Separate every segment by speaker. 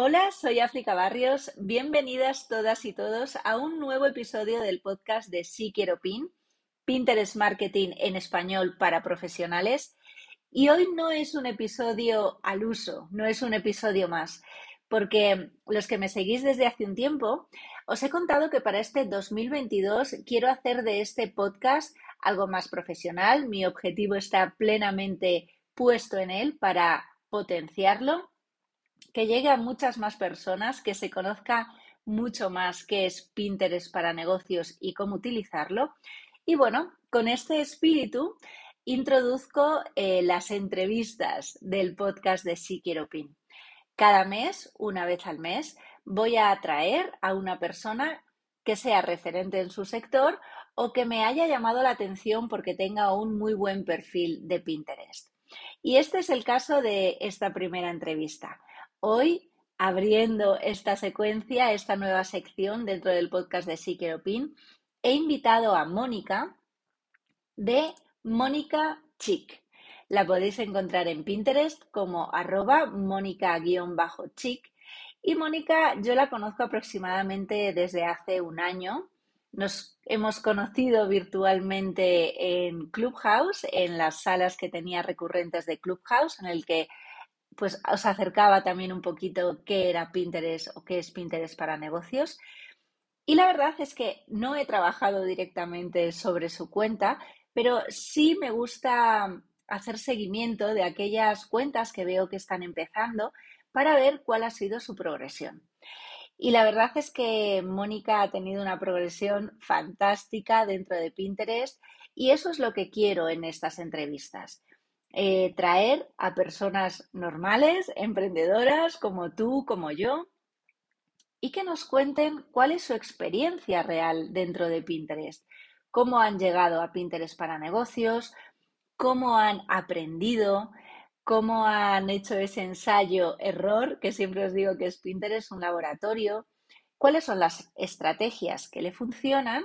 Speaker 1: Hola, soy África Barrios. Bienvenidas todas y todos a un nuevo episodio del podcast de Sí Quiero Pin, Pinterest Marketing en español para profesionales. Y hoy no es un episodio al uso, no es un episodio más, porque los que me seguís desde hace un tiempo, os he contado que para este 2022 quiero hacer de este podcast algo más profesional. Mi objetivo está plenamente puesto en él para potenciarlo que llegue a muchas más personas, que se conozca mucho más qué es Pinterest para negocios y cómo utilizarlo. Y bueno, con este espíritu introduzco eh, las entrevistas del podcast de Sí Quiero Pin. Cada mes, una vez al mes, voy a atraer a una persona que sea referente en su sector o que me haya llamado la atención porque tenga un muy buen perfil de Pinterest. Y este es el caso de esta primera entrevista. Hoy, abriendo esta secuencia, esta nueva sección dentro del podcast de Sí Pin, he invitado a Mónica de Mónica Chic. La podéis encontrar en Pinterest como arroba mónica-chic. Y Mónica, yo la conozco aproximadamente desde hace un año. Nos hemos conocido virtualmente en Clubhouse, en las salas que tenía recurrentes de Clubhouse, en el que pues os acercaba también un poquito qué era Pinterest o qué es Pinterest para negocios. Y la verdad es que no he trabajado directamente sobre su cuenta, pero sí me gusta hacer seguimiento de aquellas cuentas que veo que están empezando para ver cuál ha sido su progresión. Y la verdad es que Mónica ha tenido una progresión fantástica dentro de Pinterest y eso es lo que quiero en estas entrevistas. Eh, traer a personas normales, emprendedoras como tú, como yo, y que nos cuenten cuál es su experiencia real dentro de Pinterest, cómo han llegado a Pinterest para negocios, cómo han aprendido, cómo han hecho ese ensayo-error, que siempre os digo que es Pinterest un laboratorio, cuáles son las estrategias que le funcionan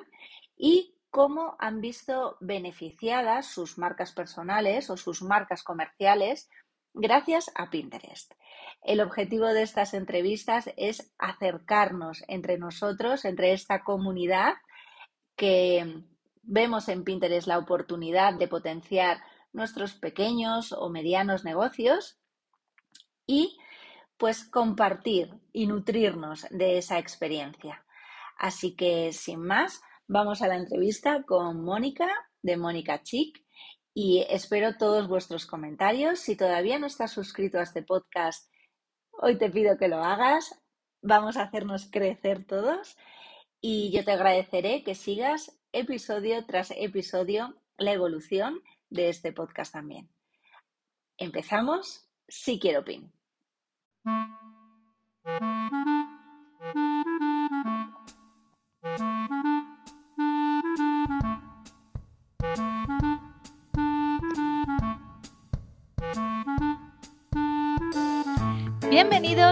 Speaker 1: y cómo han visto beneficiadas sus marcas personales o sus marcas comerciales gracias a Pinterest. El objetivo de estas entrevistas es acercarnos entre nosotros, entre esta comunidad que vemos en Pinterest la oportunidad de potenciar nuestros pequeños o medianos negocios y pues compartir y nutrirnos de esa experiencia. Así que sin más, Vamos a la entrevista con Mónica de Mónica Chic y espero todos vuestros comentarios. Si todavía no estás suscrito a este podcast, hoy te pido que lo hagas. Vamos a hacernos crecer todos y yo te agradeceré que sigas episodio tras episodio la evolución de este podcast también. Empezamos. Si quiero pin.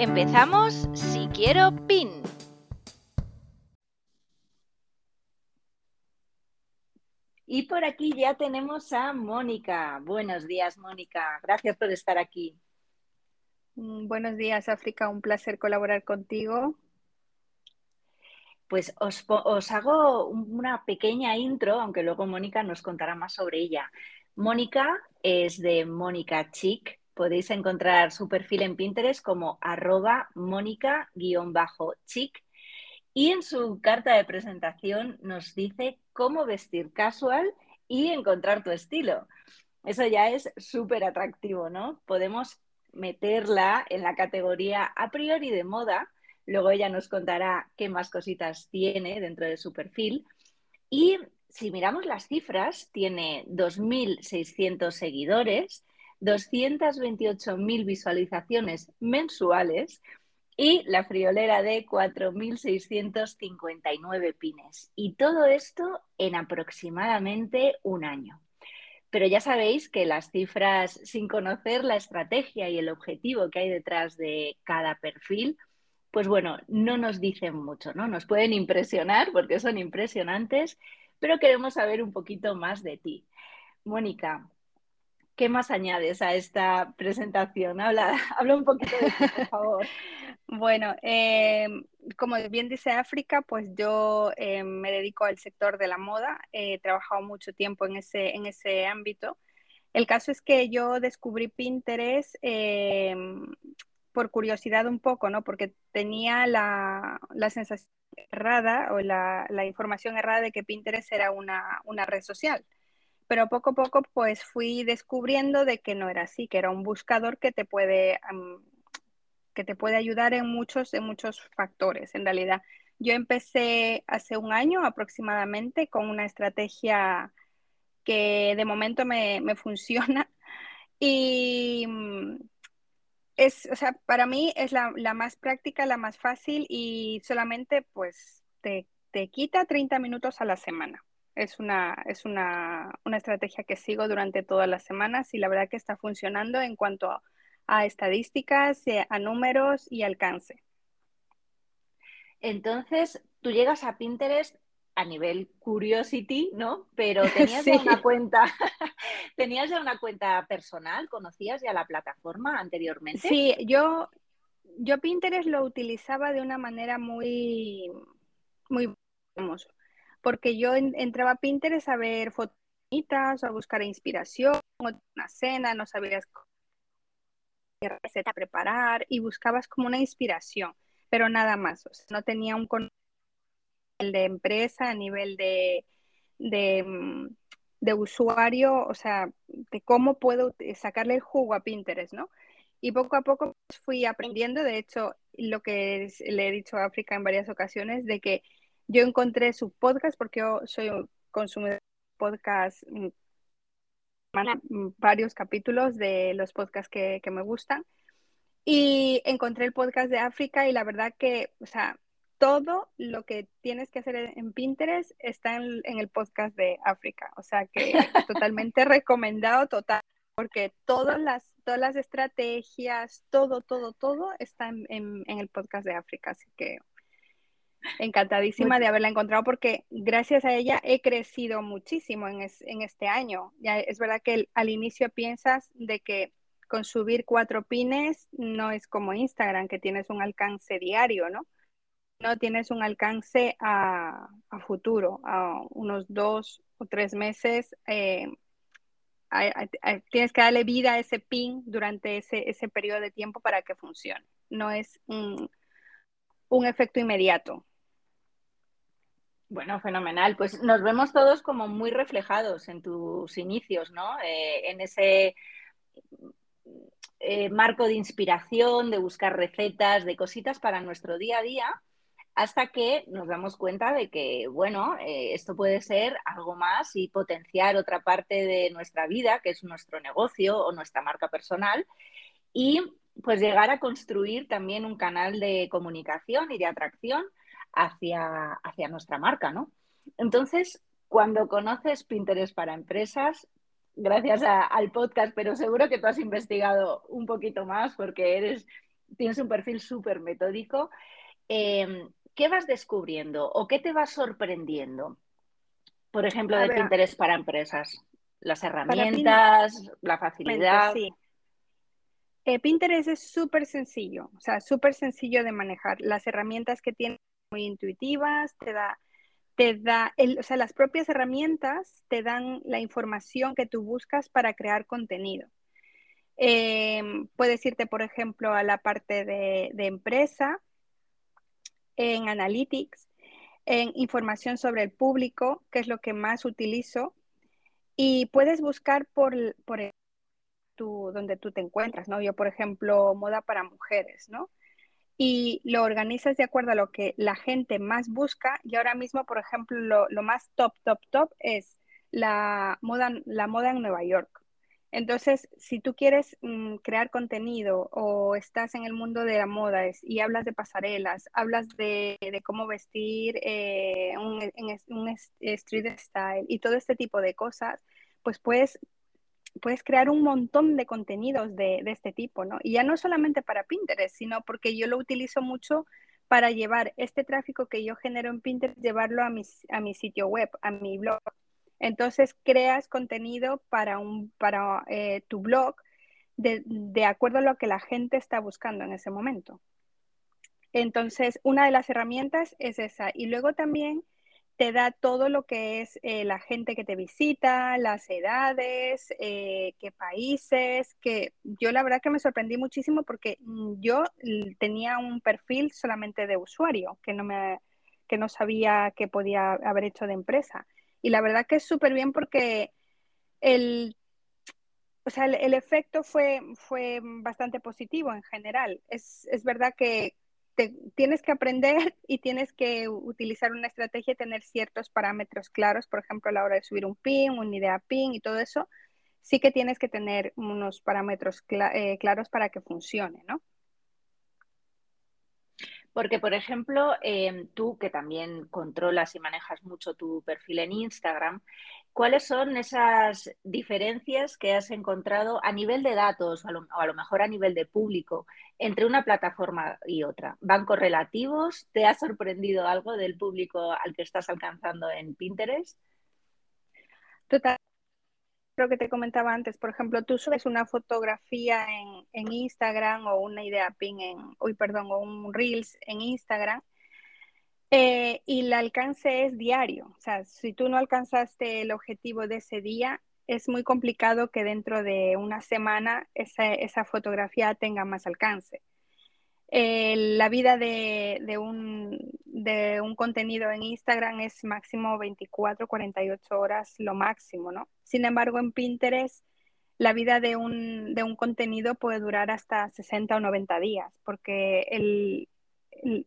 Speaker 1: Empezamos Si Quiero PIN. Y por aquí ya tenemos a Mónica. Buenos días, Mónica. Gracias por estar aquí.
Speaker 2: Mm, buenos días, África. Un placer colaborar contigo.
Speaker 1: Pues os, os, hago una pequeña intro, aunque luego Mónica nos contará más sobre ella. Mónica es de Mónica Chic, Podéis encontrar su perfil en Pinterest como arroba mónica-chic y en su carta de presentación nos dice cómo vestir casual y encontrar tu estilo. Eso ya es súper atractivo, ¿no? Podemos meterla en la categoría a priori de moda, luego ella nos contará qué más cositas tiene dentro de su perfil. Y si miramos las cifras, tiene 2.600 seguidores 228.000 visualizaciones mensuales y la friolera de 4.659 pines. Y todo esto en aproximadamente un año. Pero ya sabéis que las cifras, sin conocer la estrategia y el objetivo que hay detrás de cada perfil, pues bueno, no nos dicen mucho, ¿no? Nos pueden impresionar porque son impresionantes, pero queremos saber un poquito más de ti. Mónica, ¿qué más añades a esta presentación? Habla, habla un poquito de ti, por favor.
Speaker 2: Bueno, eh, como bien dice África, pues yo eh, me dedico al sector de la moda, he trabajado mucho tiempo en ese, en ese ámbito. El caso es que yo descubrí Pinterest eh, por curiosidad un poco, ¿no? Porque tenía la, la sensación errada o la, la, información errada de que Pinterest era una, una red social pero poco a poco pues fui descubriendo de que no era así, que era un buscador que te puede que te puede ayudar en muchos, en muchos factores, en realidad. Yo empecé hace un año aproximadamente con una estrategia que de momento me, funciona y mm, es, o sea, para mí es la, más práctica, la más fácil y solamente pues te, te, quita 30 minutos a la semana. Es, una, es una, una estrategia que sigo durante todas las semanas y la verdad que está funcionando en cuanto a a estadísticas, eh, a números y alcance.
Speaker 1: Entonces, tú llegas a Pinterest a nivel curiosity, ¿no? Pero tenías ya una cuenta, tenías ya una cuenta personal, conocías ya la plataforma anteriormente.
Speaker 2: Sí, yo, yo Pinterest lo utilizaba de una manera muy, muy porque yo entraba a Pinterest a ver fotos a buscar inspiración, una cena, no sabías receta preparar y buscabas como una inspiración, pero nada más. no tenía un nivel de empresa, a nivel de, mm, de, usuario, o sea, de cómo puedo sacarle el jugo a Pinterest, ¿no? Y poco a poco fui aprendiendo, de hecho, lo que le he dicho a África en varias ocasiones, de que yo encontré su podcast, porque yo soy consumidor de podcast mm, Mm, varios capítulos de los podcasts que, me gustan. Y encontré el podcast de África y la verdad que, o sea, todo lo que tienes que hacer en Pinterest está en, el podcast de África. O sea que totalmente recomendado, total, porque todas las, todas las estrategias, todo, todo, todo está en, en el podcast de África. Así que Encantadísima de haberla encontrado porque gracias a ella he crecido muchísimo en, este año. Ya es verdad que al inicio piensas de que con subir cuatro pines no es como Instagram, que tienes un alcance diario, ¿no? No tienes un alcance a, futuro, a unos dos o tres meses. Eh, tienes que darle vida a ese pin durante ese, ese periodo de tiempo para que funcione. No es un, un efecto inmediato.
Speaker 1: Bueno, fenomenal. Pues nos vemos todos como muy reflejados en tus inicios, ¿no? Eh, en ese eh, marco de inspiración, de buscar recetas, de cositas para nuestro día a día, hasta que nos damos cuenta de que, bueno, eh, esto puede ser algo más y potenciar otra parte de nuestra vida, que es nuestro negocio o nuestra marca personal, y pues llegar a construir también un canal de comunicación y de atracción hacia, hacia nuestra marca, ¿no? Entonces, cuando conoces Pinterest para empresas, gracias al podcast, pero seguro que tú has investigado un poquito más porque eres, tienes un perfil súper metódico. Em, ¿Qué vas descubriendo o qué te va sorprendiendo? Por ejemplo, de Pinterest para empresas. Las herramientas, la facilidad. Sí.
Speaker 2: Eh, Pinterest es súper sencillo, o sea, súper sencillo de manejar. Las herramientas que tiene muy intuitivas, te da, te da, o sea, las propias herramientas te dan la información que tú buscas para crear contenido. Em, puedes irte, por ejemplo, a la parte de, empresa, en Analytics, en información sobre el público, que es lo que más utilizo, y puedes buscar por, por donde tú te encuentras, ¿no? Yo, por ejemplo, moda para mujeres, ¿no? Y lo organizas de acuerdo a lo que la gente más busca. Y ahora mismo, por ejemplo, lo, más top, top, top es la moda, la moda en Nueva York. Entonces, si tú quieres mm, crear contenido o estás en el mundo de la moda y hablas de pasarelas, hablas de, cómo vestir eh, un, un street style y todo este tipo de cosas, pues puedes, puedes crear un montón de contenidos de, de este tipo, ¿no? Y ya no solamente para Pinterest, sino porque yo lo utilizo mucho para llevar este tráfico que yo genero en Pinterest, llevarlo a mi, a mi sitio web, a mi blog. Entonces creas contenido para, un, para eh, tu blog de, de, acuerdo a lo que la gente está buscando en ese momento. Entonces, una de las herramientas es esa. Y luego también te da todo lo que es eh, la gente que te visita, las edades, eh, qué países, que yo la verdad que me sorprendí muchísimo porque yo tenía un perfil solamente de usuario, que no, me, que no sabía que podía haber hecho de empresa. Y la verdad que es súper bien porque el, o sea, el, efecto fue, fue bastante positivo en general. Es, es verdad que tienes que aprender y tienes que utilizar una estrategia y tener ciertos parámetros claros, por ejemplo, a la hora de subir un pin, una idea pin y todo eso, sí que tienes que tener unos parámetros eh, claros para que funcione, ¿no?
Speaker 1: Porque, por ejemplo, em, tú que también controlas y manejas mucho tu perfil en Instagram, ¿cuáles son esas diferencias que has encontrado a nivel de datos o a lo, mejor a nivel de público entre una plataforma y otra? ¿Van correlativos? ¿Te ha sorprendido algo del público al que estás alcanzando en Pinterest?
Speaker 2: Total, lo que te comentaba antes, por ejemplo, tú subes una fotografía en, Instagram o una idea pin en, uy, perdón, o un Reels en Instagram eh, y el alcance es diario. O sea, si tú no alcanzaste el objetivo de ese día, es muy complicado que dentro de una semana esa, fotografía tenga más alcance. Eh, la vida de, un, contenido en Instagram es máximo 24, 48 horas, lo máximo, ¿no? Sin embargo, en Pinterest, la vida de un contenido puede durar hasta 60 o 90 días, porque el,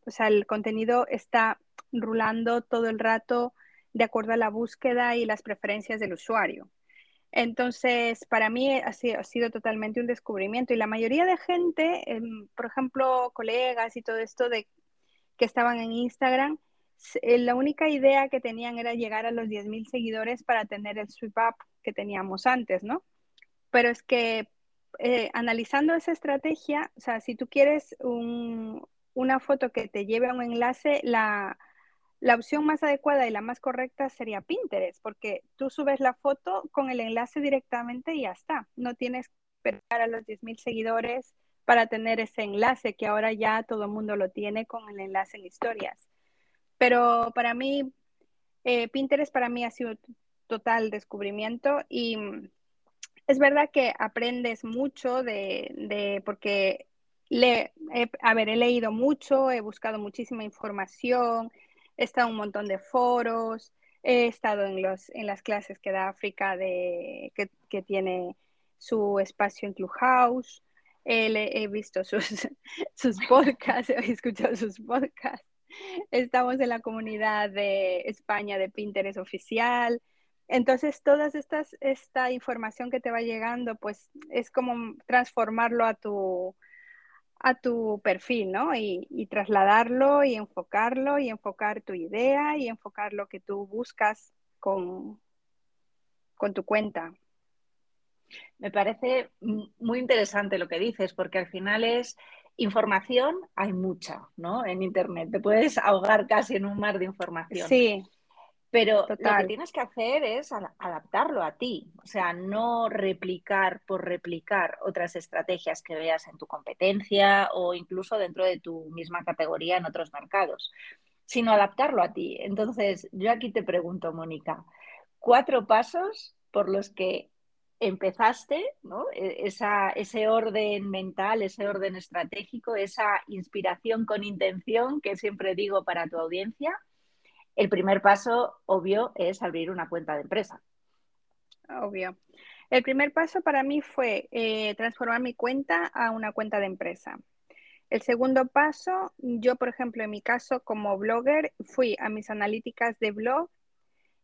Speaker 2: o sea, el contenido está rulando todo el rato de acuerdo a la búsqueda y las preferencias del usuario. Entonces, para mí ha sido, totalmente un descubrimiento y la mayoría de gente, em, por ejemplo, colegas y todo esto de que estaban en Instagram, eh, la única idea que tenían era llegar a los 10.000 seguidores para tener el sweep up que teníamos antes, ¿no? Pero es que eh, analizando esa estrategia, o sea, si tú quieres una foto que te lleve a un enlace, la, la opción más adecuada y la más correcta sería Pinterest, porque tú subes la foto con el enlace directamente y ya está. No tienes que esperar a los 10.000 seguidores para tener ese enlace, que ahora ya todo el mundo lo tiene con el enlace en historias. Pero para mí, eh, Pinterest para mí ha sido total descubrimiento y es verdad que aprendes mucho de, porque le, a ver, he leído mucho, he buscado muchísima información, he estado en un montón de foros, he estado en, los, en las clases que da África, de, que, tiene su espacio en Clubhouse, he, he visto sus, sus podcasts, he escuchado sus podcasts. Estamos en la comunidad de España de Pinterest oficial. Entonces, toda esta información que te va llegando, pues es como transformarlo a tu, a tu perfil, ¿no? Y, trasladarlo y enfocarlo y enfocar tu idea y enfocar lo que tú buscas con, con tu cuenta.
Speaker 1: Me parece muy interesante lo que dices, porque al final es información, hay mucha, ¿no? En Internet. Te puedes ahogar casi en un mar de información.
Speaker 2: Sí.
Speaker 1: Pero lo que tienes que hacer es adaptarlo a ti, o sea, no replicar por replicar otras estrategias que veas en tu competencia o incluso dentro de tu misma categoría en otros mercados, sino adaptarlo a ti. Entonces, yo aquí te pregunto, Mónica, cuatro pasos por los que empezaste, ¿no? E, ese orden mental, ese orden estratégico, esa inspiración con intención que siempre digo para tu audiencia el primer paso, obvio, es abrir una cuenta de empresa.
Speaker 2: Obvio. El primer paso para mí fue eh, transformar mi cuenta a una cuenta de empresa. El segundo paso, yo, por ejemplo, en mi caso como blogger, fui a mis analíticas de blog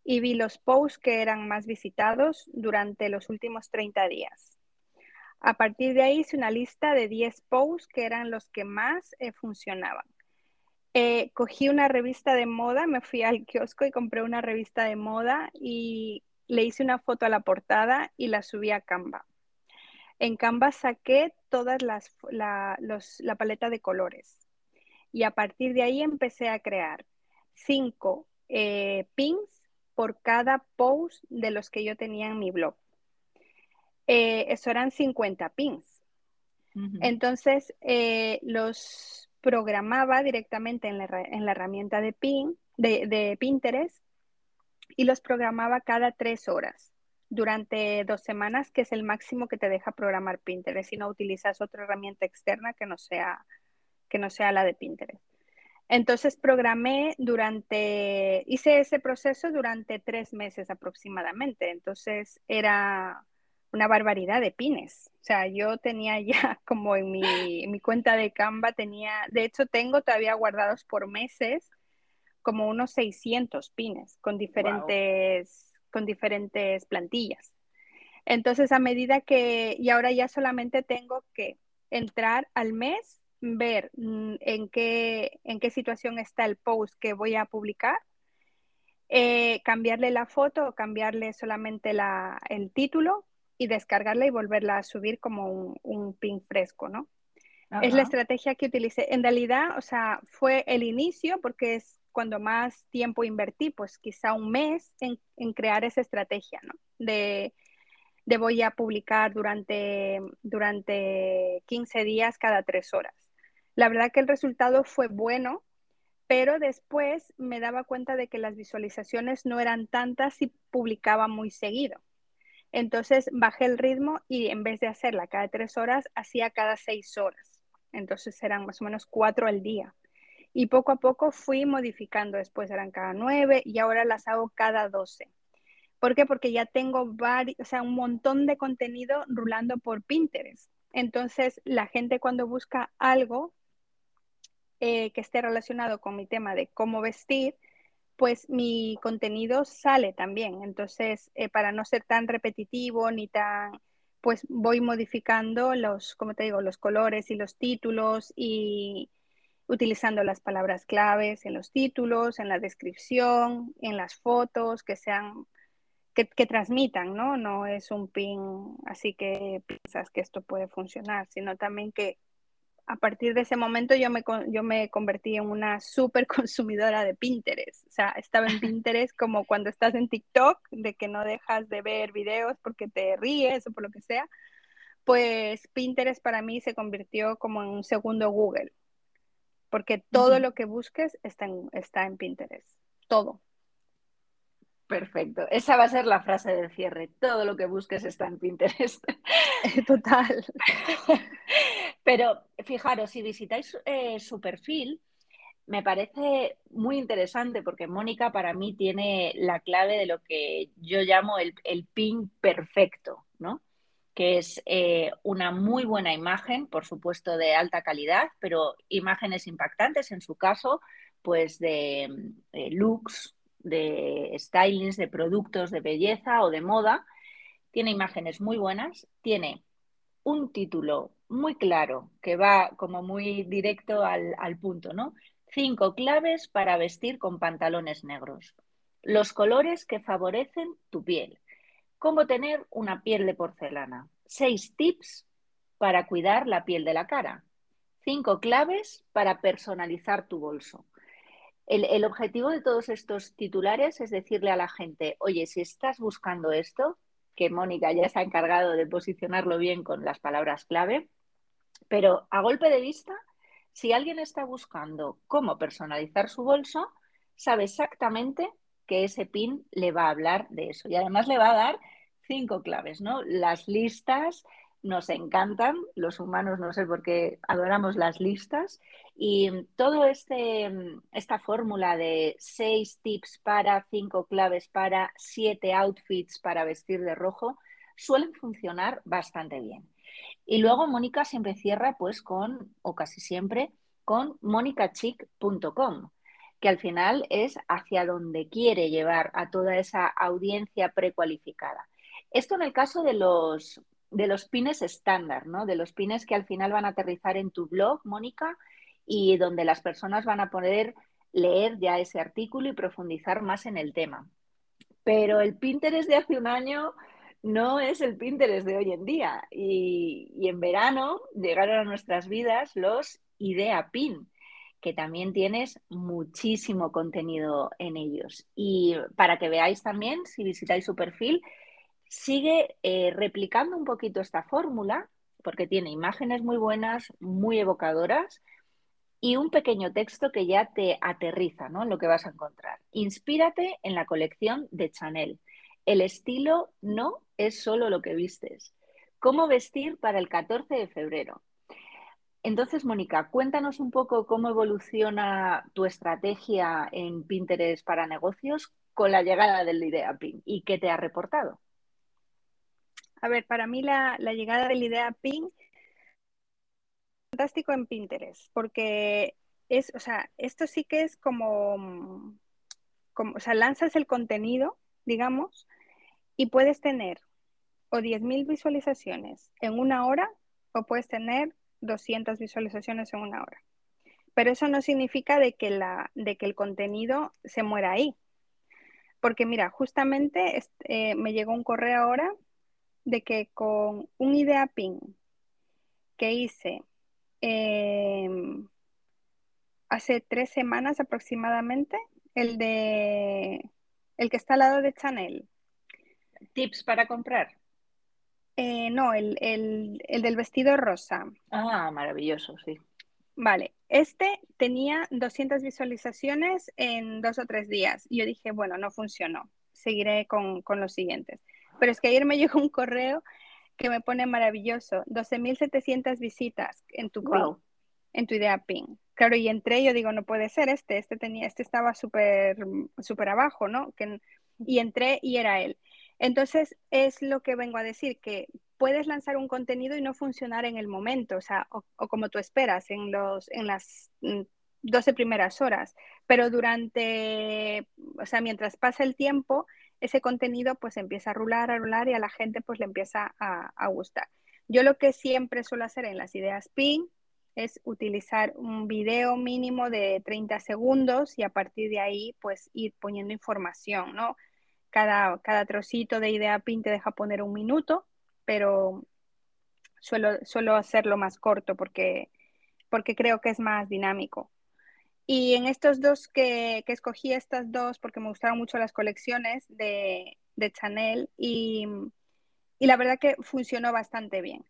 Speaker 2: y vi los posts que eran más visitados durante los últimos 30 días. A partir de ahí hice una lista de 10 posts que eran los que más eh, funcionaban. Eh, cogí una revista de moda, me fui al kiosco y compré una revista de moda y le hice una foto a la portada y la subí a Canva. En Canva saqué todas las la, la paleta de colores y a partir de ahí empecé a crear cinco eh, pins por cada post de los que yo tenía en mi blog. Eh, eso eran 50 pins. Entonces, eh, los programaba directamente en la, herramienta de, pin, de, Pinterest y los programaba cada tres horas durante dos semanas, que es el máximo que te deja programar Pinterest si no utilizas otra herramienta externa que no sea, que no sea la de Pinterest. Entonces programé durante, hice ese proceso durante tres meses aproximadamente. Entonces era una barbaridad de pines. O sea, yo tenía ya como en mi, cuenta de Canva, tenía, de hecho tengo todavía guardados por meses como unos 600 pines con diferentes, con diferentes plantillas. Entonces, a medida que, y ahora ya solamente tengo que entrar al mes ver mm, en qué, en qué situación está el post que voy a publicar, eh, cambiarle la foto o cambiarle solamente la, el título y descargarla y volverla a subir como un, un pin fresco, ¿no? Es la estrategia que utilicé. En realidad, o sea, fue el inicio porque es cuando más tiempo invertí, pues quizá un mes en, en crear esa estrategia, ¿no? De, de, voy a publicar durante, durante 15 días cada tres horas. La verdad que el resultado fue bueno, pero después me daba cuenta de que las visualizaciones no eran tantas y publicaba muy seguido. Entonces bajé el ritmo y en vez de hacerla cada tres horas, hacía cada seis horas. Entonces eran más o menos cuatro al día. Y poco a poco fui modificando, después eran cada nueve y ahora las hago cada doce. ¿Por qué? Porque ya tengo varios, o sea, un montón de contenido rulando por Pinterest. Entonces, la gente cuando busca algo eh, que esté relacionado con mi tema de cómo vestir, pues mi contenido sale también. Entonces, eh, para no ser tan repetitivo ni tan, pues voy modificando los, como te digo, los colores y los títulos y utilizando las palabras claves en los títulos, en la descripción, en las fotos, que sean, que, que transmitan, ¿no? No es un pin así que piensas que esto puede funcionar, sino también que a partir de ese momento yo me, yo me convertí en una súper consumidora de Pinterest. O sea, estaba en Pinterest como cuando estás en TikTok, de que no dejas de ver videos porque te ríes o por lo que sea. Pues Pinterest para mí se convirtió como en un segundo Google, porque todo lo que busques está en, está en Pinterest, todo.
Speaker 1: Perfecto. Esa va a ser la frase del cierre. Todo lo que busques está en Pinterest.
Speaker 2: Total.
Speaker 1: Pero fijaros, si visitáis eh, su perfil, me parece muy interesante porque Mónica para mí tiene la clave de lo que yo llamo el, pin perfecto, ¿no? que es eh, una muy buena imagen, por supuesto de alta calidad, pero imágenes impactantes, en su caso, pues de eh, looks, de stylings, de productos de belleza o de moda. Tiene imágenes muy buenas, tiene un título muy claro que va como muy directo al, punto, ¿no? Cinco claves para vestir con pantalones negros. Los colores que favorecen tu piel. Cómo tener una piel de porcelana. Seis tips para cuidar la piel de la cara. Cinco claves para personalizar tu bolso. El, objetivo de todos estos titulares es decirle a la gente, oye, si estás buscando esto, que Mónica ya se ha encargado de posicionarlo bien con las palabras clave, pero a golpe de vista, si alguien está buscando cómo personalizar su bolso, sabe exactamente que ese pin le va a hablar de eso y además le va a dar cinco claves, ¿no? Las listas, nos encantan, los humanos no sé por qué adoramos las listas y todo este esta fórmula de seis tips para, cinco claves para, siete outfits para vestir de rojo suelen funcionar bastante bien. Y luego Mónica siempre cierra pues con, o casi siempre, con monicachic.com. que al final es hacia donde quiere llevar a toda esa audiencia precualificada. Esto en el caso de los, de los pines estándar, ¿no? De los pines que al final van a aterrizar en tu blog, Mónica, y donde las personas van a poder leer ya ese artículo y profundizar más en el tema. Pero el Pinterest de hace un año no es el Pinterest de hoy en día. Y, y en verano llegaron a nuestras vidas los Idea Pin, que también tienes muchísimo contenido en ellos. Y para que veáis también, si visitáis su perfil, sigue eh, replicando un poquito esta fórmula, porque tiene imágenes muy buenas, muy evocadoras, y un pequeño texto que ya te aterriza ¿no? en lo que vas a encontrar. Inspírate en la colección de Chanel. El estilo no es solo lo que vistes. ¿Cómo vestir para el 14 de febrero? Entonces, Mónica, cuéntanos un poco cómo evoluciona tu estrategia en Pinterest para negocios con la llegada del Idea Pin y qué te ha reportado.
Speaker 2: A ver, para mí la, llegada del Idea Pin fantástico en Pinterest, porque es, o sea, esto sí que es como, como, o sea, lanzas el contenido, digamos, y puedes tener o 10.000 visualizaciones en una hora o puedes tener 200 visualizaciones en una hora. Pero eso no significa de que, la, de que el contenido se muera ahí. Porque mira, justamente eh, me llegó un correo ahora de que con un idea pin que hice em, hace tres semanas aproximadamente, el de el que está al lado de Chanel.
Speaker 1: Tips para comprar.
Speaker 2: Eh, no, el, del vestido rosa.
Speaker 1: Ah, maravilloso, sí.
Speaker 2: Vale, este tenía 200 visualizaciones en dos o tres días. Y yo dije, bueno, no funcionó. Seguiré con, los siguientes. Pero es que ayer me llegó un correo que me pone maravilloso. 12.700 visitas en tu en tu idea ping. Claro, y entré, yo digo, no puede ser este, este tenía, este estaba súper, súper abajo, ¿no? Que, y entré y era él. Entonces, es lo que vengo a decir, que puedes lanzar un contenido y no funcionar en el momento, o sea, o, como tú esperas, en, los, en las 12 mm, primeras horas, pero durante, o sea, mientras pasa el tiempo, ese contenido pues empieza a rular, a rular y a la gente pues le empieza a, gustar. Yo lo que siempre suelo hacer en las ideas PIN es utilizar un video mínimo de 30 segundos y a partir de ahí pues ir poniendo información, ¿no? Cada, cada trocito de idea pin te deja poner un minuto, pero suelo, suelo hacerlo más corto porque, porque creo que es más dinámico. Y en estos dos que, que escogí, estas dos, porque me gustaron mucho las colecciones de, de Chanel y, y la verdad que funcionó bastante bien.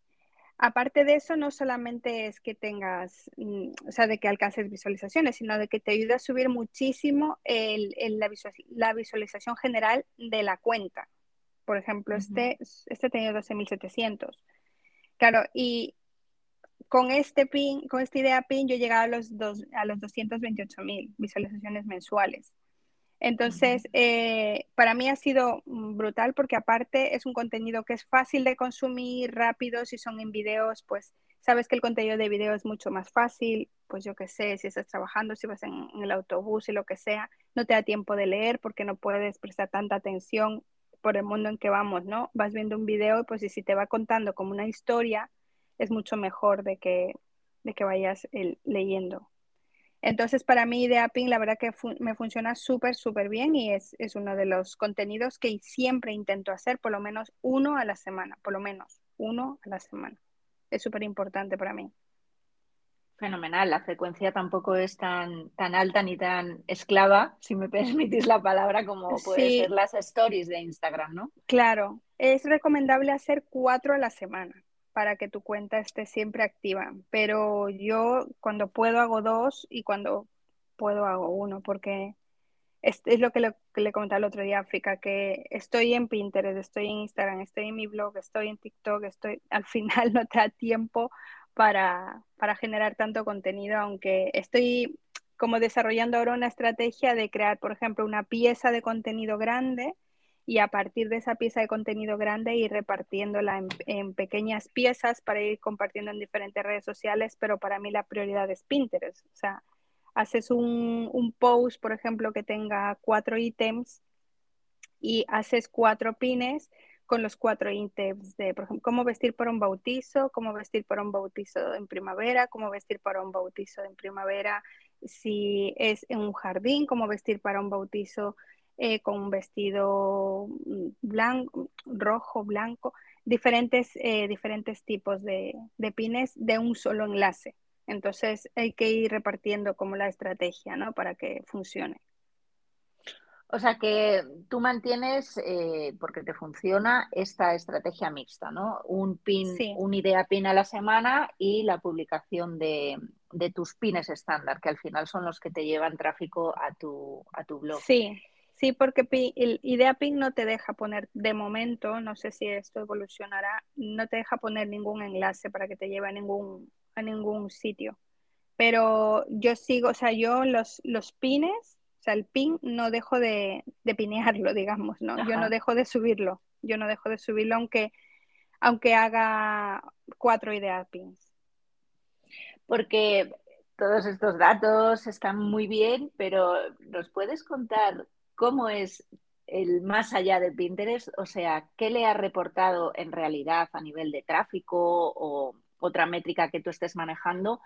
Speaker 2: Aparte de eso, no solamente es que tengas, mm, o sea, de que alcances visualizaciones, sino de que te ayuda a subir muchísimo el, la, visualización general de la cuenta. Por ejemplo, este, este tenía 12.700. Claro, y con este pin, con esta idea pin, yo llegaba a los, dos, a los 228.000 visualizaciones mensuales. Entonces, eh, para mí ha sido brutal porque aparte es un contenido que es fácil de consumir, rápido, si son en videos, pues sabes que el contenido de video es mucho más fácil, pues yo qué sé, si estás trabajando, si vas en, el autobús y lo que sea, no te da tiempo de leer porque no puedes prestar tanta atención por el mundo en que vamos, ¿no? Vas viendo un video y pues si te va contando como una historia, es mucho mejor de que, de que vayas leyendo. Entonces, para mí, Ideaping, la verdad que me funciona súper, súper bien y es, uno de los contenidos que siempre intento hacer, por lo menos uno a la semana, por lo menos uno a la semana. Es súper importante para mí.
Speaker 1: Fenomenal, la frecuencia tampoco es tan, tan alta ni tan esclava, si me permitís la palabra, como pueden ser las stories de Instagram, ¿no?
Speaker 2: Claro, es recomendable hacer cuatro a la semana para que tu cuenta esté siempre activa. Pero yo cuando puedo hago dos y cuando puedo hago uno, porque es, es lo que le, que le el otro día, África, que estoy en Pinterest, estoy en Instagram, estoy en mi blog, estoy en TikTok, estoy, al final no te da tiempo para, para generar tanto contenido, aunque estoy como desarrollando ahora una estrategia de crear, por ejemplo, una pieza de contenido grande y a partir de esa pieza de contenido grande ir repartiéndola en, pequeñas piezas para ir compartiendo en diferentes redes sociales, pero para mí la prioridad es Pinterest. O sea, haces un, un post, por ejemplo, que tenga cuatro ítems y haces cuatro pines con los cuatro ítems de, por ejemplo, cómo vestir para un bautizo, cómo vestir para un bautizo en primavera, cómo vestir para un bautizo en primavera, si es en un jardín, cómo vestir para un bautizo eh, con un vestido blanco, rojo, blanco, diferentes, eh, diferentes tipos de, de, pines de un solo enlace. Entonces hay que ir repartiendo como la estrategia, ¿no? Para que funcione.
Speaker 1: O sea que tú mantienes, eh, porque te funciona, esta estrategia mixta, ¿no? Un pin, una idea pin a la semana y la publicación de, tus pines estándar, que al final son los que te llevan tráfico a tu, a tu blog.
Speaker 2: Sí, sí, porque el idea pin no te deja poner, de momento, no sé si esto evolucionará, no te deja poner ningún enlace para que te lleve a ningún, a ningún sitio. Pero yo sigo, o sea, yo los, los pines o sea, el pin no dejo de, pinearlo, digamos, ¿no? Yo no dejo de subirlo. Yo no dejo de subirlo aunque, aunque haga cuatro ideas pins.
Speaker 1: Porque todos estos datos están muy bien, pero ¿nos puedes contar cómo es el más allá de Pinterest? O sea, ¿qué le ha reportado en realidad a nivel de tráfico o otra métrica que tú estés manejando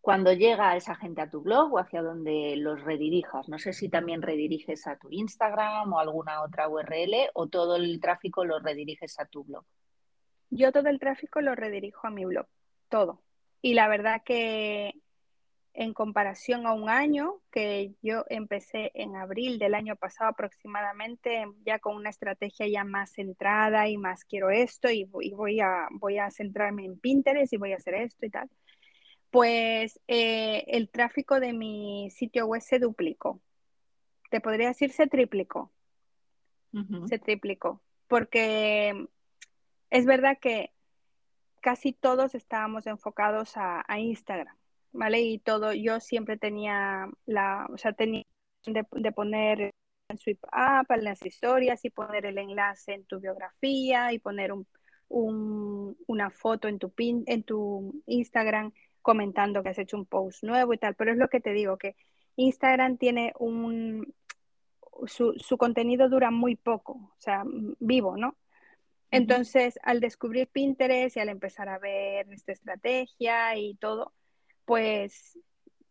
Speaker 1: cuando llega esa gente a tu blog o hacia donde los redirijas. No sé si también rediriges a tu Instagram o alguna otra URL o todo el tráfico lo rediriges a tu blog.
Speaker 2: Yo todo el tráfico lo redirijo a mi blog, todo. Y la verdad que en comparación a un año, que yo empecé en abril del año pasado aproximadamente, ya con una estrategia ya más centrada y más quiero esto y voy, a, voy a centrarme en Pinterest y voy a hacer esto y tal pues eh, el tráfico de mi sitio web se duplicó. Te podría decir se triplicó. Se triplicó. Porque es verdad que casi todos estábamos enfocados a, Instagram, ¿vale? Y todo, yo siempre tenía la, o sea, tenía de, poner en Sweep Up, en las historias y poner el enlace en tu biografía y poner una foto en tu, pin, en tu Instagram comentando que has hecho un post nuevo y tal, pero es lo que te digo, que Instagram tiene un, su, su contenido dura muy poco, o sea, vivo, ¿no? Entonces, al descubrir Pinterest y al empezar a ver esta estrategia y todo, pues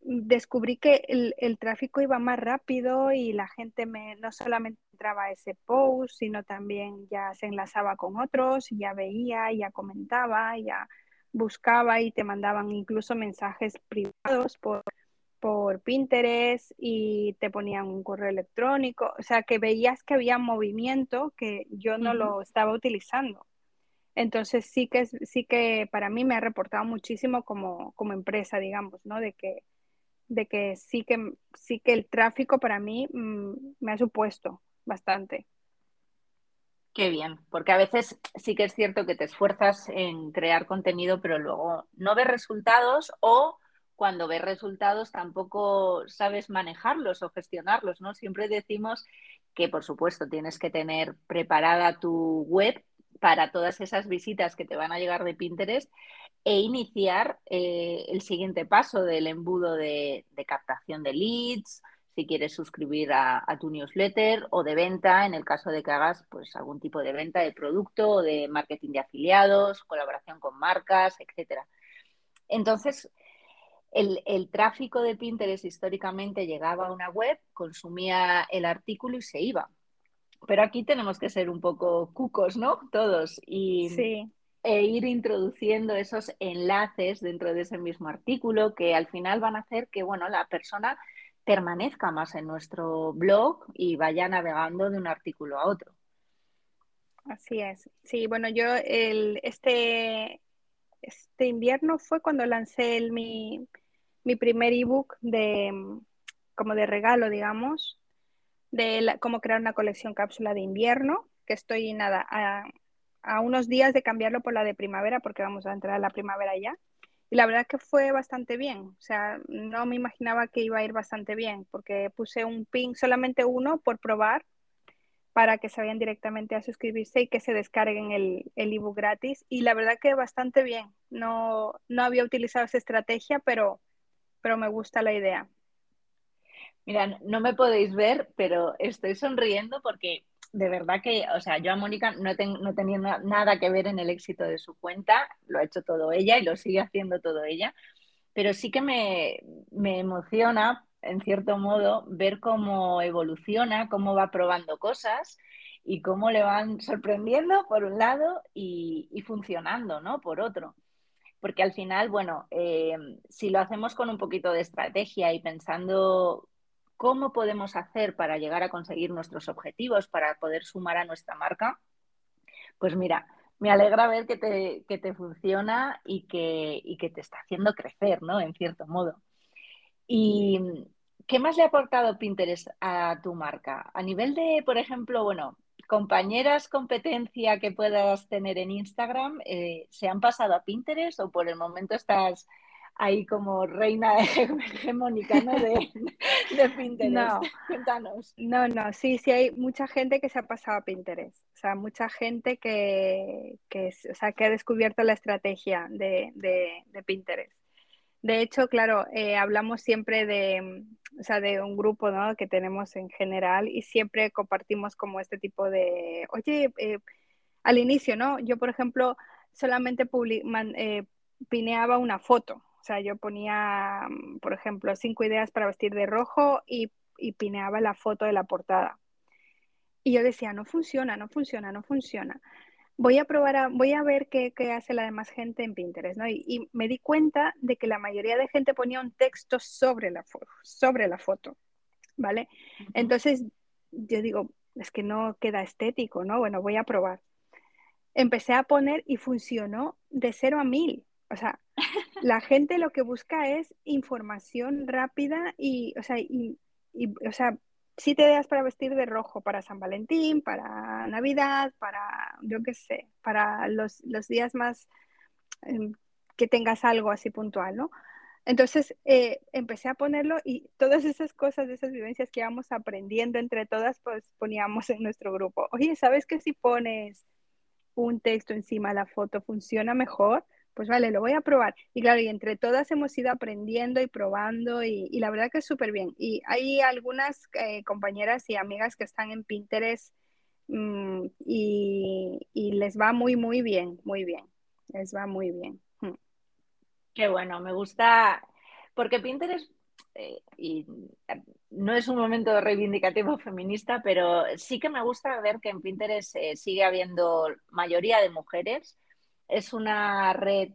Speaker 2: descubrí que el, el, tráfico iba más rápido y la gente me, no solamente entraba a ese post, sino también ya se enlazaba con otros, ya veía, ya comentaba, ya buscaba y te mandaban incluso mensajes privados por, por Pinterest y te ponían un correo electrónico, o sea que veías que había movimiento que yo no lo estaba utilizando. Entonces sí que, sí que para mí me ha reportado muchísimo como, como empresa, digamos, ¿no? De que, de que sí que sí que el tráfico para mí mm, me ha supuesto bastante.
Speaker 1: Qué bien, porque a veces sí que es cierto que te esfuerzas en crear contenido, pero luego no ves resultados o cuando ves resultados tampoco sabes manejarlos o gestionarlos, ¿no? Siempre decimos que, por supuesto, tienes que tener preparada tu web para todas esas visitas que te van a llegar de Pinterest e iniciar eh, el siguiente paso del embudo de, captación de leads, si quieres suscribir a, tu newsletter o de venta, en el caso de que hagas pues, algún tipo de venta de producto o de marketing de afiliados, colaboración con marcas, etcétera. Entonces, el, el, tráfico de Pinterest históricamente llegaba a una web, consumía el artículo y se iba. Pero aquí tenemos que ser un poco cucos, ¿no? Todos. Y, E ir introduciendo esos enlaces dentro de ese mismo artículo que al final van a hacer que, bueno, la persona permanezca más en nuestro blog y vaya navegando de un artículo a otro.
Speaker 2: Así es. Sí, bueno, yo el, este, este invierno fue cuando lancé el, mi, mi primer ebook de como de regalo, digamos, de cómo crear una colección cápsula de invierno, que estoy nada a, a unos días de cambiarlo por la de primavera, porque vamos a entrar a la primavera ya. Y la verdad que fue bastante bien, o sea, no me imaginaba que iba a ir bastante bien, porque puse un pin, solamente uno por probar, para que se vayan directamente a suscribirse y que se descarguen el, el ebook gratis. Y la verdad que bastante bien. No, no había utilizado esa estrategia, pero, pero me gusta la idea.
Speaker 1: Mira, no me podéis ver, pero estoy sonriendo porque de verdad que, o sea, yo a Mónica no, no tenía nada que ver en el éxito de su cuenta, lo ha hecho todo ella y lo sigue haciendo todo ella, pero sí que me, me emociona, en cierto modo, ver cómo evoluciona, cómo va probando cosas y cómo le van sorprendiendo por un lado y, y funcionando, ¿no? Por otro porque al final, bueno, eh, si lo hacemos con un poquito de estrategia y pensando cómo podemos hacer para llegar a conseguir nuestros objetivos, para poder sumar a nuestra marca, pues mira, me alegra ver que te, que te funciona y que, y que te está haciendo crecer, ¿no? En cierto modo. ¿Y qué más le ha aportado Pinterest a tu marca? A nivel de, por ejemplo, bueno, compañeras competencia que puedas tener en Instagram, eh, ¿se han pasado a Pinterest o por el momento estás ahí como reina hegemónica ¿no? de, de, Pinterest?
Speaker 2: No, Cuéntanos. No, no, sí, sí hay mucha gente que se ha pasado a Pinterest. O sea, mucha gente que, que, o sea, que ha descubierto la estrategia de, de, de Pinterest. De hecho, claro, eh, hablamos siempre de, o sea, de un grupo ¿no? que tenemos en general y siempre compartimos como este tipo de, oye, eh, al inicio, ¿no? Yo, por ejemplo, solamente eh, pineaba una foto, o sea, yo ponía, mm, por ejemplo, cinco ideas para vestir de rojo y, y pineaba la foto de la portada. Y yo decía, no funciona, no funciona, no funciona voy a probar, voy a ver qué, hace la demás gente en Pinterest, ¿no? Y, me di cuenta de que la mayoría de gente ponía un texto sobre la, sobre la foto, ¿vale? Entonces, yo digo, es que no queda estético, ¿no? Bueno, voy a probar. Empecé a poner y funcionó de cero a mil. O sea, la gente lo que busca es información rápida y, o sea, y, o sea, te ideas para vestir de rojo para San Valentín, para Navidad, para, yo qué sé, para los, días más em, que tengas algo así puntual, ¿no? Entonces eh, empecé a ponerlo y todas esas cosas, esas vivencias que íbamos aprendiendo entre todas, pues poníamos en nuestro grupo. Oye, ¿sabes que si pones un texto encima de la foto funciona mejor? Pues vale, lo voy a probar. Y claro, y entre todas hemos ido aprendiendo y probando y, la verdad que es súper bien. Y hay algunas eh, compañeras y amigas que están en Pinterest mm, y, les va muy, muy bien, muy bien. Les va muy bien. Mm.
Speaker 1: Qué bueno, me gusta, porque Pinterest, eh, y eh, no es un momento reivindicativo feminista, pero sí que me gusta ver que en Pinterest sigue habiendo mayoría de mujeres es una red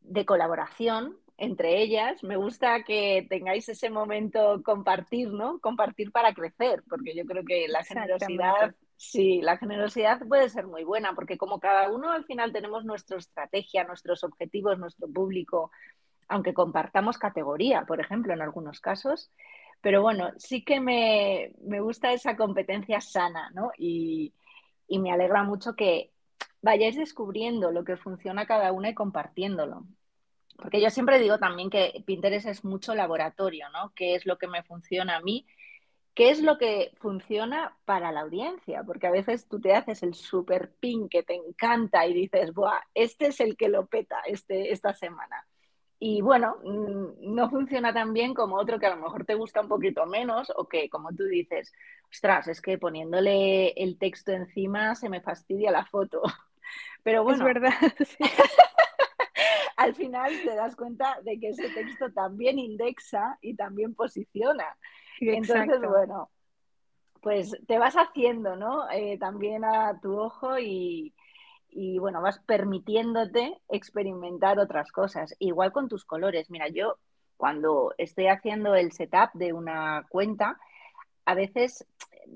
Speaker 1: de colaboración entre ellas. Me gusta que tengáis ese momento compartir, ¿no? Compartir para crecer, porque yo creo que la generosidad, sí, la generosidad puede ser muy buena, porque como cada uno al final tenemos nuestra estrategia, nuestros objetivos, nuestro público, aunque compartamos categoría, por ejemplo, en algunos casos. Pero bueno, sí que me, gusta esa competencia sana, ¿no? Y, y me alegra mucho que vayáis descubriendo lo que funciona cada una y compartiéndolo. Porque yo siempre digo también que Pinterest es mucho laboratorio, ¿no? ¿Qué es lo que me funciona a mí? ¿Qué es lo que funciona para la audiencia? Porque a veces tú te haces el super pin que te encanta y dices, Buah, este es el que lo peta este, esta semana. Y bueno, mm, no funciona tan bien como otro que a lo mejor te gusta un poquito menos o que, como tú dices, ostras, es que poniéndole el texto encima se me fastidia la foto. Pero bueno,
Speaker 2: es verdad.
Speaker 1: al final te das cuenta de que ese texto también indexa y también posiciona. Entonces, bueno, pues te vas haciendo, ¿no? Eh, también a tu ojo y, y, bueno, vas permitiéndote experimentar otras cosas. Igual con tus colores. Mira, yo cuando estoy haciendo el setup de una cuenta, a veces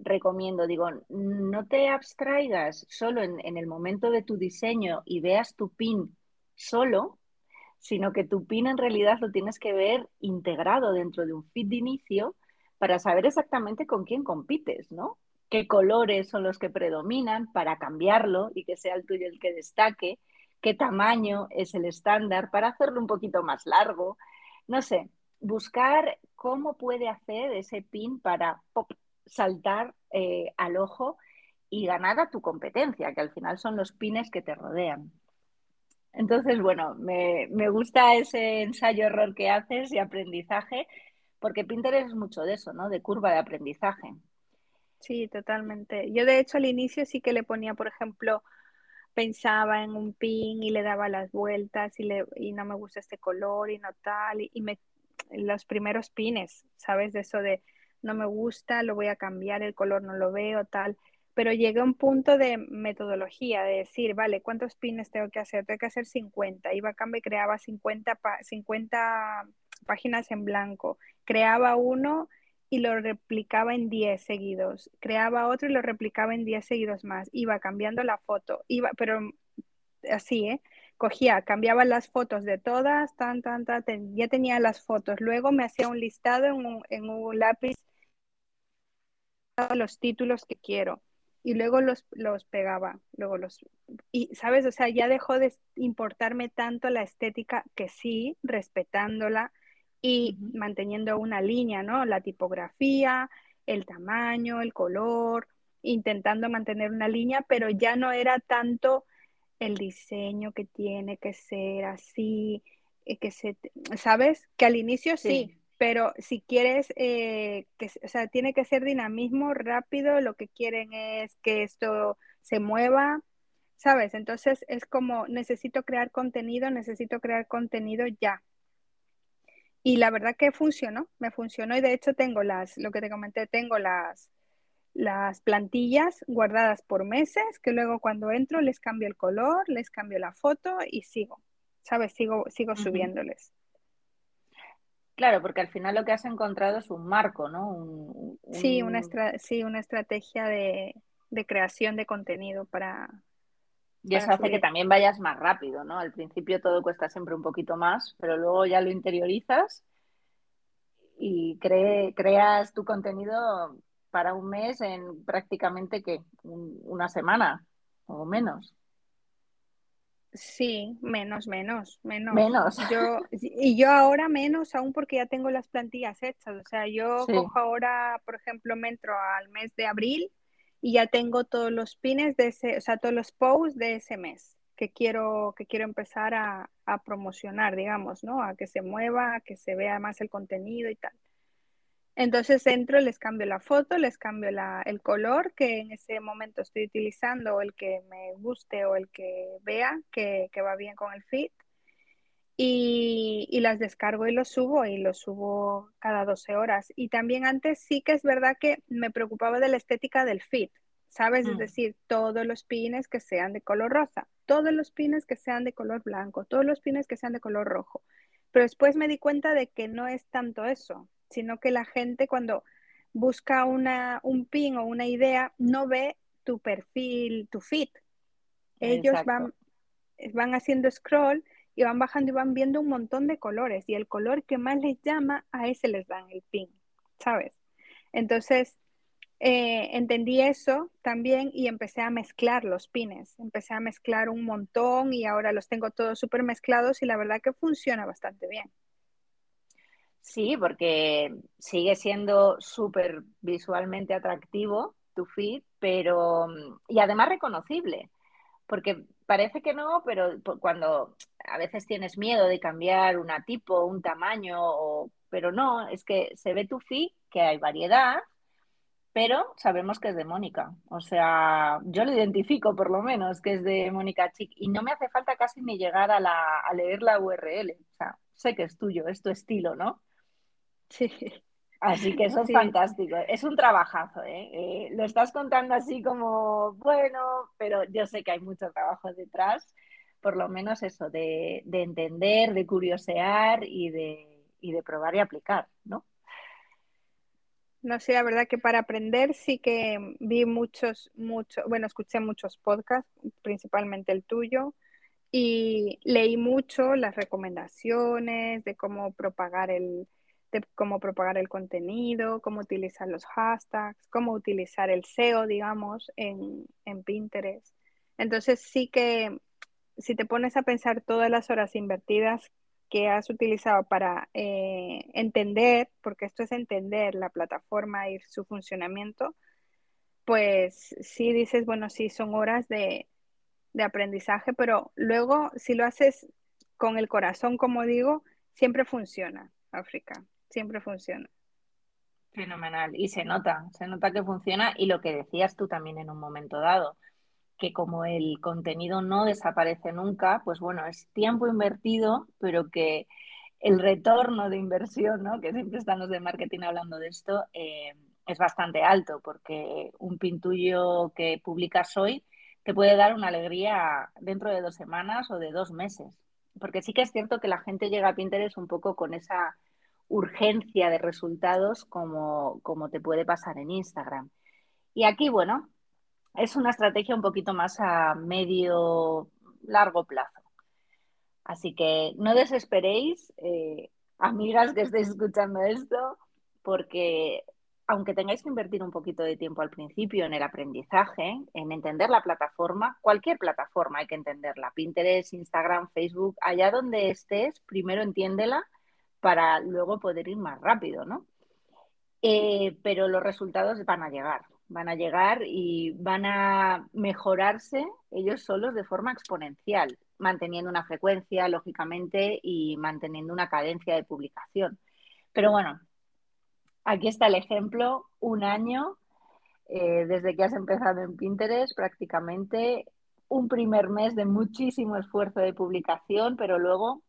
Speaker 1: recomiendo, digo, no te abstraigas solo en, el momento de tu diseño y veas tu pin solo, sino que tu pin en realidad lo tienes que ver integrado dentro de un feed de inicio para saber exactamente con quién compites, ¿no? Qué colores son los que predominan para cambiarlo y que sea el tuyo el que destaque, qué tamaño es el estándar para hacerlo un poquito más largo. No sé, buscar cómo puede hacer ese pin para pop, saltar eh, al ojo y ganar a tu competencia, que al final son los pines que te rodean. Entonces, bueno, me, gusta ese ensayo-error que haces y aprendizaje, porque Pinterest es mucho de eso, ¿no? De curva de aprendizaje.
Speaker 2: Sí, totalmente. Yo de hecho al inicio sí que le ponía, por ejemplo, pensaba en un pin y le daba las vueltas y, le, y no me gusta este color y no tal, y, y me, los primeros pines, ¿sabes? De eso de no me gusta, lo voy a cambiar, el color no lo veo, tal. Pero llegué a un punto de metodología, de decir, vale, ¿cuántos pines tengo que hacer? Tengo que hacer 50. Iba a cambio y creaba 50, 50 páginas en blanco. Creaba uno y lo replicaba en 10 seguidos. Creaba otro y lo replicaba en 10 seguidos más. Iba cambiando la foto, iba, pero así, ¿eh? Cogía, cambiaba las fotos de todas, tan, tan, tan, ya tenía las fotos. Luego me hacía un listado en un, en un lápiz los títulos que quiero y luego los, los pegaba, luego los... Y, ¿sabes? O sea, ya dejó de importarme tanto la estética que sí, respetándola y manteniendo una línea, ¿no? La tipografía, el tamaño, el color, intentando mantener una línea, pero ya no era tanto el diseño que tiene que ser así, eh, que se, ¿sabes? Que al inicio sí, pero si quieres, eh, que, o sea, tiene que ser dinamismo rápido, lo que quieren es que esto se mueva, ¿sabes? Entonces es como, necesito crear contenido, necesito crear contenido ya. Y la verdad que funcionó, me funcionó y de hecho tengo las, lo que te comenté, tengo las, las plantillas guardadas por meses, que luego cuando entro les cambio el color, les cambio la foto y sigo, ¿sabes? Sigo, sigo subiéndoles.
Speaker 1: Claro, porque al final lo que has encontrado es un marco, ¿no?
Speaker 2: Sí, una sí, una estrategia de, creación de contenido para...
Speaker 1: Y eso hace que también vayas más rápido, ¿no? Al principio todo cuesta siempre un poquito más, pero luego ya lo interiorizas y creas tu contenido para un mes en prácticamente que una semana o menos.
Speaker 2: Sí, menos, menos, menos.
Speaker 1: Menos.
Speaker 2: Yo, y yo ahora menos aún porque ya tengo las plantillas hechas. O sea, yo cojo ahora, por ejemplo, me entro al mes de abril y ya tengo todos los pines de ese, o sea, todos los posts de ese mes que quiero, que quiero empezar a, a promocionar, digamos, ¿no? A que se mueva, a que se vea más el contenido y tal. Entonces entro, les cambio la foto, les cambio el color que en ese momento estoy utilizando o el que me guste o el que vea que, va bien con el feed. Y, las descargo y los subo y los subo cada 12 horas. Y también antes sí que es verdad que me preocupaba de la estética del feed, ¿sabes? Es mm. decir, todos los pines que sean de color rosa, todos los pines que sean de color blanco, todos los pines que sean de color rojo. Pero después me di cuenta de que no es tanto eso sino que la gente cuando busca una, un pin o una idea no ve tu perfil, tu feed. Ellos van, van haciendo scroll y van bajando y van viendo un montón de colores y el color que más les llama, a ese les dan el pin, ¿sabes? Entonces, eh, entendí eso también y empecé a mezclar los pines. Empecé a mezclar un montón y ahora los tengo todos súper mezclados y la verdad que funciona bastante bien.
Speaker 1: Sí, porque sigue siendo súper visualmente atractivo tu feed, pero y además reconocible, porque parece que no, pero cuando a veces tienes miedo de cambiar una tipo, un tamaño, o, pero no, es que se ve tu feed, que hay variedad, pero sabemos que es de Mónica. O sea, yo lo identifico por lo menos que es de Mónica Chic y no me hace falta casi ni llegar a, la, a leer la URL. O sea, sé que es tuyo, es tu estilo, ¿no?
Speaker 2: Sí.
Speaker 1: Así que eso es fantástico. Es un trabajazo, ¿eh? ¿eh? Lo estás contando así como, bueno, pero yo sé que hay mucho trabajo detrás, por lo menos eso, de, entender, de curiosear y de, y de probar y aplicar, ¿no?
Speaker 2: No sé, la verdad que para aprender sí que vi muchos, muchos, bueno, escuché muchos podcasts, principalmente el tuyo, y leí mucho las recomendaciones de cómo propagar el, de cómo propagar el contenido, cómo utilizar los hashtags, cómo utilizar el SEO, digamos, en, Pinterest. Entonces sí que si te pones a pensar todas las horas invertidas que has utilizado para eh, entender, porque esto es entender la plataforma y su funcionamiento, pues sí dices, bueno, sí, son horas de, de aprendizaje, pero luego si lo haces con el corazón, como digo, siempre funciona, África. Siempre funciona.
Speaker 1: Fenomenal. Y se nota, se nota que funciona y lo que decías tú también en un momento dado, que como el contenido no desaparece nunca, pues bueno, es tiempo invertido, pero que el retorno de inversión, ¿no? que siempre están los de marketing hablando de esto, eh, es bastante alto, porque un pintullo que publicas hoy te puede dar una alegría dentro de dos semanas o de dos meses. Porque sí que es cierto que la gente llega a Pinterest un poco con esa urgencia de resultados como, como te puede pasar en Instagram. Y aquí, bueno, es una estrategia un poquito más a medio largo plazo. Así que no desesperéis, eh, amigas que estéis escuchando esto, porque aunque tengáis que invertir un poquito de tiempo al principio en el aprendizaje, en entender la plataforma, cualquier plataforma hay que entenderla, Pinterest, Instagram, Facebook, allá donde estés, primero entiéndela para luego poder ir más rápido, ¿no? Eh, pero los resultados van a llegar, van a llegar y van a mejorarse ellos solos de forma exponencial, manteniendo una frecuencia, lógicamente, y manteniendo una cadencia de publicación. Pero bueno, aquí está el ejemplo, un año eh, desde que has empezado en Pinterest prácticamente, un primer mes de muchísimo esfuerzo de publicación, pero luego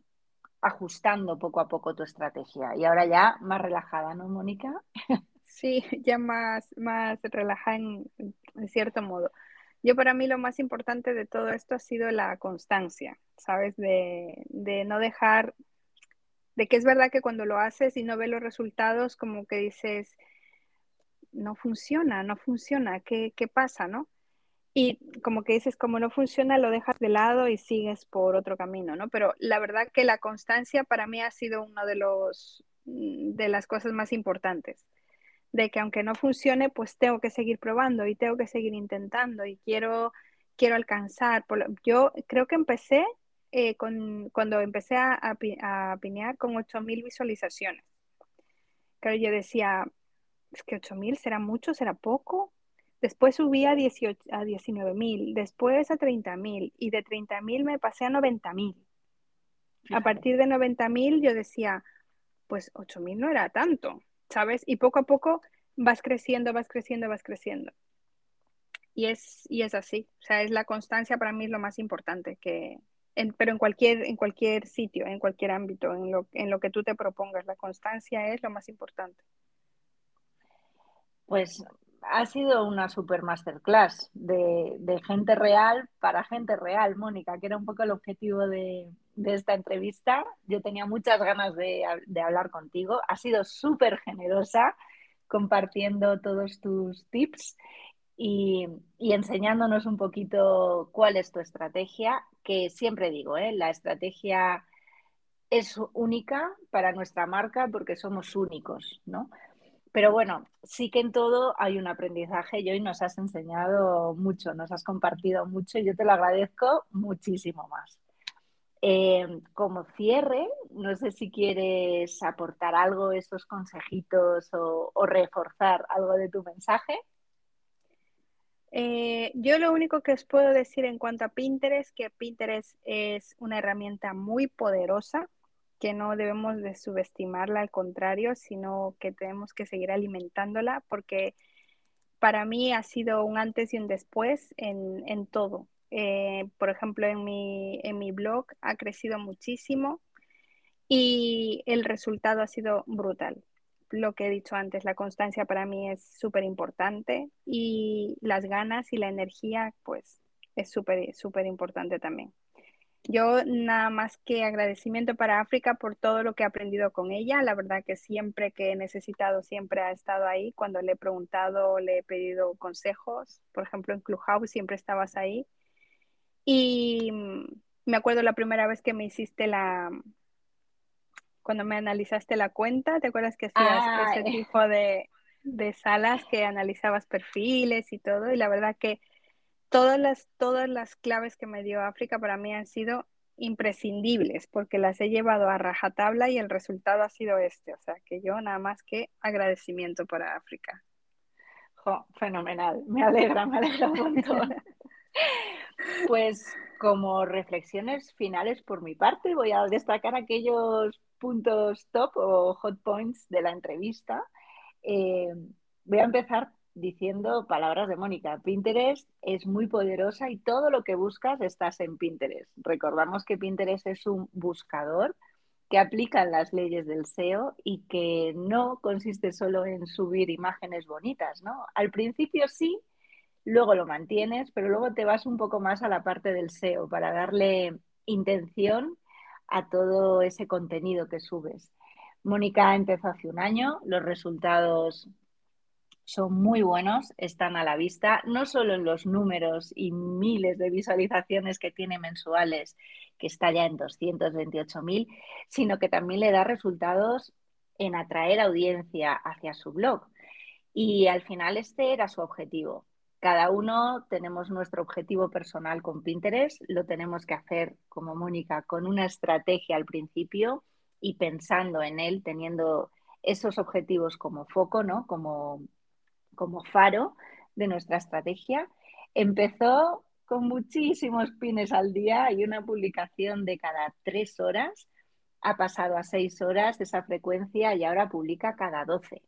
Speaker 1: ajustando poco a poco tu estrategia. Y ahora ya más relajada, ¿no, Mónica?
Speaker 2: Sí, ya más, más relajada en, cierto modo. Yo para mí lo más importante de todo esto ha sido la constancia, ¿sabes? De, de no dejar, de que es verdad que cuando lo haces y no ves los resultados, como que dices, no funciona, no funciona, ¿qué, qué pasa, no? Y como que dices, como no funciona, lo dejas de lado y sigues por otro camino, ¿no? Pero la verdad que la constancia para mí ha sido una de los de las cosas más importantes de que aunque no funcione, pues tengo que seguir probando y tengo que seguir intentando y quiero, quiero alcanzar. Yo creo que empecé eh, con, cuando empecé a, a, pinear con 8.000 visualizaciones. Claro, yo decía, es que 8.000 será mucho, será poco. Después subí a, 18, a 19.000, después a 30.000 y de 30.000 me pasé a 90.000. A partir de 90.000 yo decía, pues 8.000 no era tanto. ¿sabes? Y poco a poco vas creciendo, vas creciendo, vas creciendo. Y es, y es así, o sea, es la constancia para mí es lo más importante, que, pero en cualquier, en cualquier sitio, en cualquier ámbito, en lo, en lo que tú te propongas, la constancia es lo más importante.
Speaker 1: Pues ha sido una super masterclass de, de, gente real para gente real, Mónica, que era un poco el objetivo de, esta entrevista. Yo tenía muchas ganas de, de hablar contigo. Ha sido súper generosa compartiendo todos tus tips y, y, enseñándonos un poquito cuál es tu estrategia, que siempre digo, ¿eh? la estrategia es única para nuestra marca porque somos únicos, ¿no? Pero bueno, sí que en todo hay un aprendizaje y hoy nos has enseñado mucho, nos has compartido mucho y yo te lo agradezco muchísimo más. Eh, como cierre, no sé si quieres aportar algo, esos consejitos o, reforzar algo de tu mensaje.
Speaker 2: Eh, yo lo único que os puedo decir en cuanto a Pinterest, que Pinterest es una herramienta muy poderosa que no debemos de subestimarla, al contrario, sino que tenemos que seguir alimentándola porque para mí ha sido un antes y un después en, todo. Eh, por ejemplo, en mi, en mi blog ha crecido muchísimo y el resultado ha sido brutal. Lo que he dicho antes, la constancia para mí es súper importante y las ganas y la energía, pues, es súper, súper importante también. Yo nada más que agradecimiento para África por todo lo que he aprendido con ella. La verdad que siempre que he necesitado, siempre ha estado ahí. Cuando le he preguntado, le he pedido consejos. Por ejemplo, en Clubhouse siempre estabas ahí. Y me acuerdo la primera vez que me hiciste la, cuando me analizaste la cuenta, ¿te acuerdas que hacías ese tipo de, de salas que analizabas perfiles y todo? Y la verdad que todas las, todas las claves que me dio África para mí han sido imprescindibles porque las he llevado a rajatabla y el resultado ha sido este. O sea, que yo nada más que agradecimiento para África.
Speaker 1: fenomenal, me alegra, me alegra un montón. pues como reflexiones finales por mi parte, voy a destacar aquellos puntos top o hot points de la entrevista. Eh, voy a empezar diciendo palabras de Mónica. Pinterest es muy poderosa y todo lo que buscas estás en Pinterest. Recordamos que Pinterest es un buscador que aplica las leyes del SEO y que no consiste solo en subir imágenes bonitas, ¿no? Al principio sí, luego lo mantienes, pero luego te vas un poco más a la parte del SEO para darle intención a todo ese contenido que subes. Mónica empezó hace un año, los resultados son muy buenos, están a la vista, no solo en los números y miles de visualizaciones que tiene mensuales, que está ya en 228.000, sino que también le da resultados en atraer audiencia hacia su blog. Y al final este era su objetivo. Cada uno tenemos nuestro objetivo personal con Pinterest, lo tenemos que hacer como Mónica con una estrategia al principio y pensando en él, teniendo esos objetivos como foco, ¿no? Como como faro de nuestra estrategia. Empezó con muchísimos pines al día y una publicación de cada tres horas. Ha pasado a seis horas esa frecuencia y ahora publica cada doce.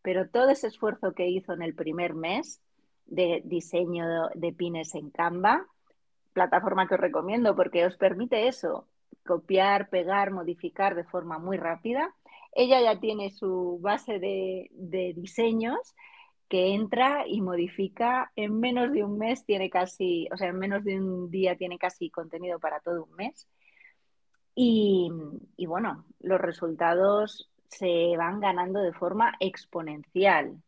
Speaker 1: Pero todo ese esfuerzo que hizo en el primer mes de diseño de pines en Canva, plataforma que os recomiendo porque os permite eso, copiar, pegar, modificar de forma muy rápida. Ella ya tiene su base de, de diseños que entra y modifica en menos de un mes, tiene casi, o sea, en menos de un día tiene casi contenido para todo un mes. Y, y bueno, los resultados se van ganando de forma exponencial,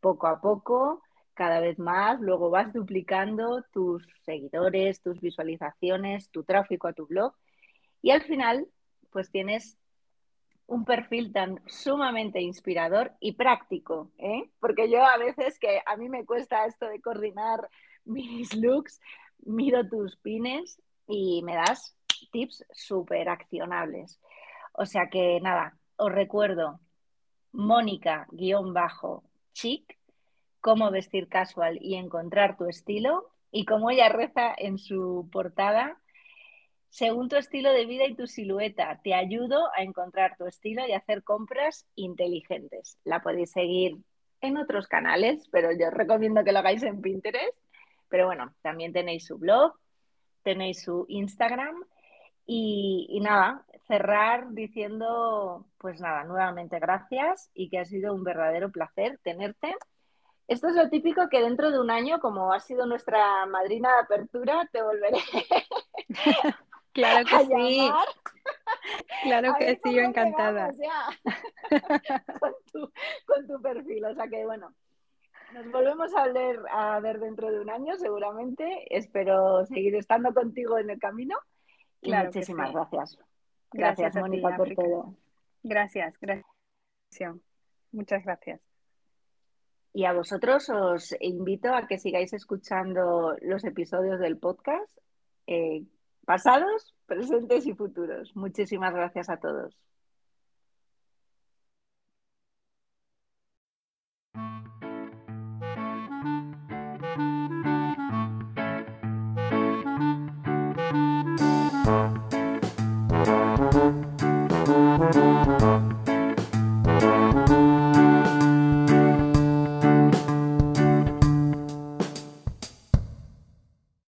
Speaker 1: poco a poco, cada vez más, luego vas duplicando tus seguidores, tus visualizaciones, tu tráfico a tu blog y al final pues tienes un perfil tan sumamente inspirador y práctico, ¿eh? porque yo a veces que a mí me cuesta esto de coordinar mis looks, miro tus pines y me das tips súper accionables. O sea que nada, os recuerdo, Mónica-chic, cómo vestir casual y encontrar tu estilo. Y como ella reza en su portada, según tu estilo de vida y tu silueta. Te ayudo a encontrar tu estilo y hacer compras inteligentes. La podéis seguir en otros canales, pero yo os recomiendo que lo hagáis en Pinterest. Pero bueno, también tenéis su blog, tenéis su Instagram y, y, nada, cerrar diciendo, pues nada, nuevamente gracias y que ha sido un verdadero placer tenerte. Esto es lo típico que dentro de un año, como ha sido nuestra madrina de apertura, te volveré
Speaker 2: Claro que sí. Claro que sí, yo encantada.
Speaker 1: con, tu, con, tu, perfil. O sea que bueno, nos volvemos a ver, a ver dentro de un año seguramente. Espero seguir estando contigo en el camino. Y muchísimas gracias. Gracias, Mónica, por todo.
Speaker 2: Gracias, gracias. Muchas gracias.
Speaker 1: Y a vosotros os invito a que sigáis escuchando los episodios del podcast. Eh, pasados, presentes y futuros. Muchísimas gracias a todos.